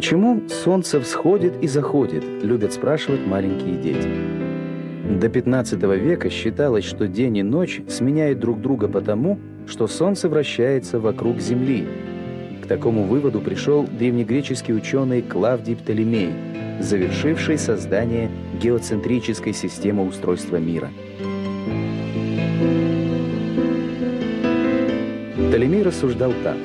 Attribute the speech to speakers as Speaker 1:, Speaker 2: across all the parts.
Speaker 1: Почему солнце всходит и заходит, любят спрашивать маленькие дети. До 15 века считалось, что день и ночь сменяют друг друга потому, что солнце вращается вокруг Земли. К такому выводу пришел древнегреческий ученый Клавдий Птолемей, завершивший создание геоцентрической системы устройства мира. Птолемей рассуждал так.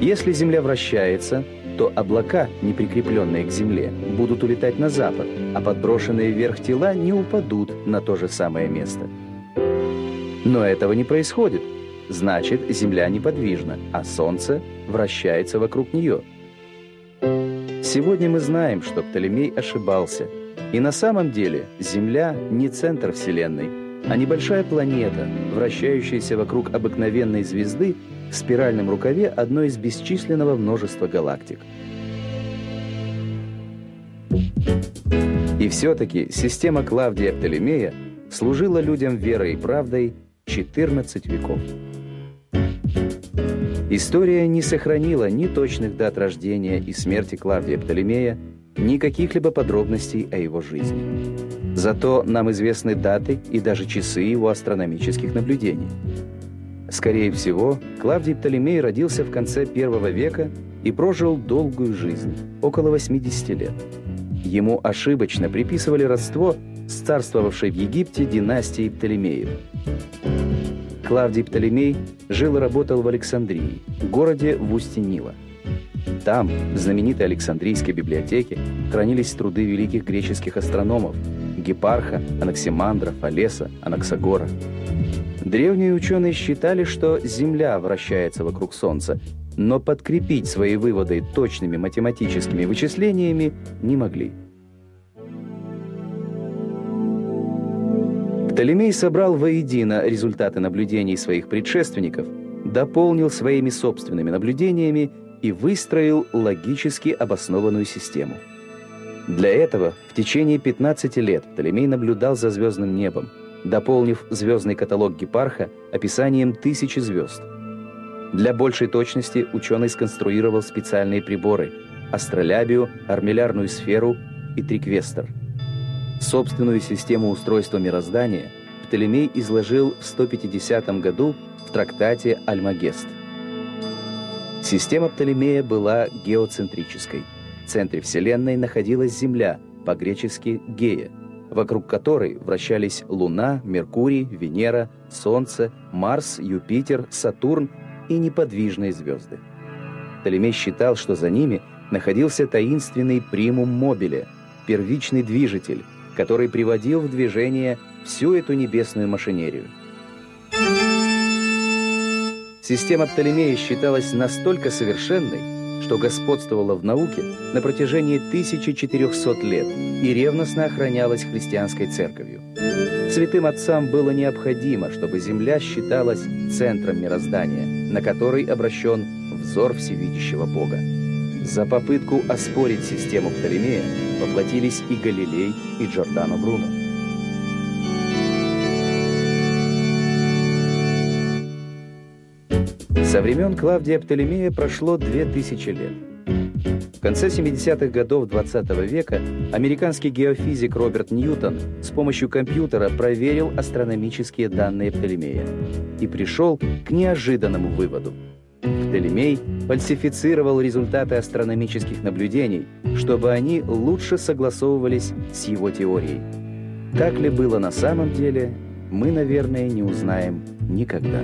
Speaker 1: Если Земля вращается, то облака, не прикрепленные к Земле, будут улетать на запад, а подброшенные вверх тела не упадут на то же самое место. Но этого не происходит. Значит, Земля неподвижна, а Солнце вращается вокруг нее. Сегодня мы знаем, что Птолемей ошибался. И на самом деле Земля не центр Вселенной, а небольшая планета, вращающаяся вокруг обыкновенной звезды в спиральном рукаве одной из бесчисленного множества галактик. И все-таки система Клавдия Птолемея служила людям верой и правдой 14 веков. История не сохранила ни точных дат рождения и смерти Клавдия Птолемея, ни каких-либо подробностей о его жизни. Зато нам известны даты и даже часы его астрономических наблюдений. Скорее всего, Клавдий Птолемей родился в конце первого века и прожил долгую жизнь, около 80 лет. Ему ошибочно приписывали родство с царствовавшей в Египте династией Птолемеев. Клавдий Птолемей жил и работал в Александрии, городе в устье Нила. Там, в знаменитой Александрийской библиотеке, хранились труды великих греческих астрономов Гепарха, Анаксимандра, Фалеса, Анаксагора – Древние ученые считали, что Земля вращается вокруг Солнца, но подкрепить свои выводы точными математическими вычислениями не могли. Птолемей собрал воедино результаты наблюдений своих предшественников, дополнил своими собственными наблюдениями и выстроил логически обоснованную систему. Для этого в течение 15 лет Птолемей наблюдал за звездным небом – дополнив звездный каталог Гепарха описанием тысячи звезд. Для большей точности ученый сконструировал специальные приборы – астролябию, армиллярную сферу и триквестер. Собственную систему устройства мироздания Птолемей изложил в 150 году в трактате «Альмагест». Система Птолемея была геоцентрической. В центре Вселенной находилась Земля, по-гречески «гея», вокруг которой вращались Луна, Меркурий, Венера, Солнце, Марс, Юпитер, Сатурн и неподвижные звезды. Птолемей считал, что за ними находился таинственный примум мобиле, первичный движитель, который приводил в движение всю эту небесную машинерию. Система Птолемея считалась настолько совершенной, что господствовало в науке на протяжении 1400 лет и ревностно охранялось христианской церковью. Святым отцам было необходимо, чтобы Земля считалась центром мироздания, на который обращен взор всевидящего Бога. За попытку оспорить систему Птолемея воплотились и Галилей, и Джордано Бруно. Со времен Клавдия Птолемея прошло 2000 лет. В конце 70-х годов 20 -го века американский геофизик Роберт Ньютон с помощью компьютера проверил астрономические данные Птолемея и пришел к неожиданному выводу. Птолемей фальсифицировал результаты астрономических наблюдений, чтобы они лучше согласовывались с его теорией. Так ли было на самом деле, мы, наверное, не узнаем никогда.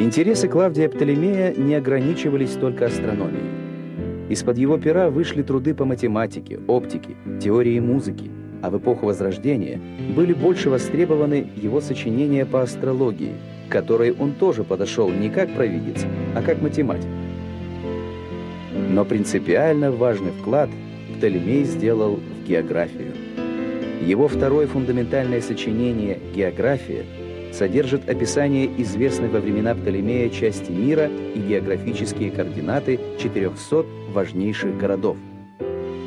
Speaker 1: Интересы Клавдия Птолемея не ограничивались только астрономией. Из-под его пера вышли труды по математике, оптике, теории музыки, а в эпоху Возрождения были больше востребованы его сочинения по астрологии, к которой он тоже подошел не как провидец, а как математик. Но принципиально важный вклад Птолемей сделал в географию. Его второе фундаментальное сочинение «География» содержит описание известной во времена Птолемея части мира и географические координаты 400 важнейших городов.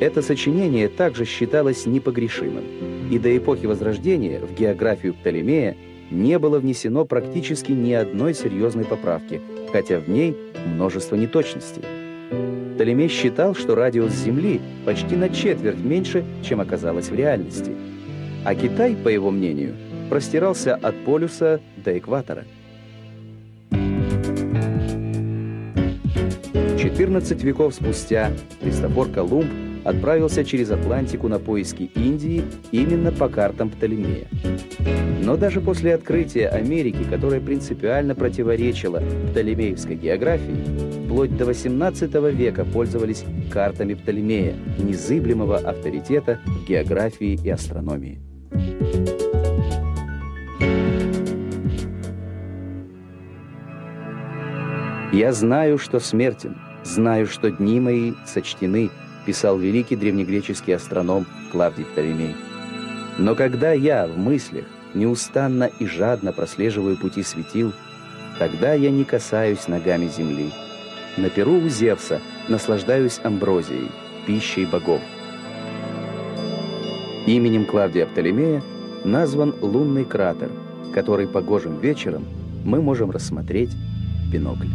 Speaker 1: Это сочинение также считалось непогрешимым, и до эпохи Возрождения в географию Птолемея не было внесено практически ни одной серьезной поправки, хотя в ней множество неточностей. Птолемей считал, что радиус Земли почти на четверть меньше, чем оказалось в реальности. А Китай, по его мнению, простирался от полюса до экватора. 14 веков спустя Христофор Колумб отправился через Атлантику на поиски Индии именно по картам Птолемея. Но даже после открытия Америки, которая принципиально противоречила Птолемеевской географии, вплоть до XVIII века пользовались картами Птолемея, незыблемого авторитета в географии и астрономии. «Я знаю, что смертен, знаю, что дни мои сочтены», писал великий древнегреческий астроном Клавдий Птолемей. «Но когда я в мыслях неустанно и жадно прослеживаю пути светил, тогда я не касаюсь ногами земли. На перу у Зевса наслаждаюсь амброзией, пищей богов. Именем Клавдия Птолемея назван лунный кратер, который погожим вечером мы можем рассмотреть в бинокль.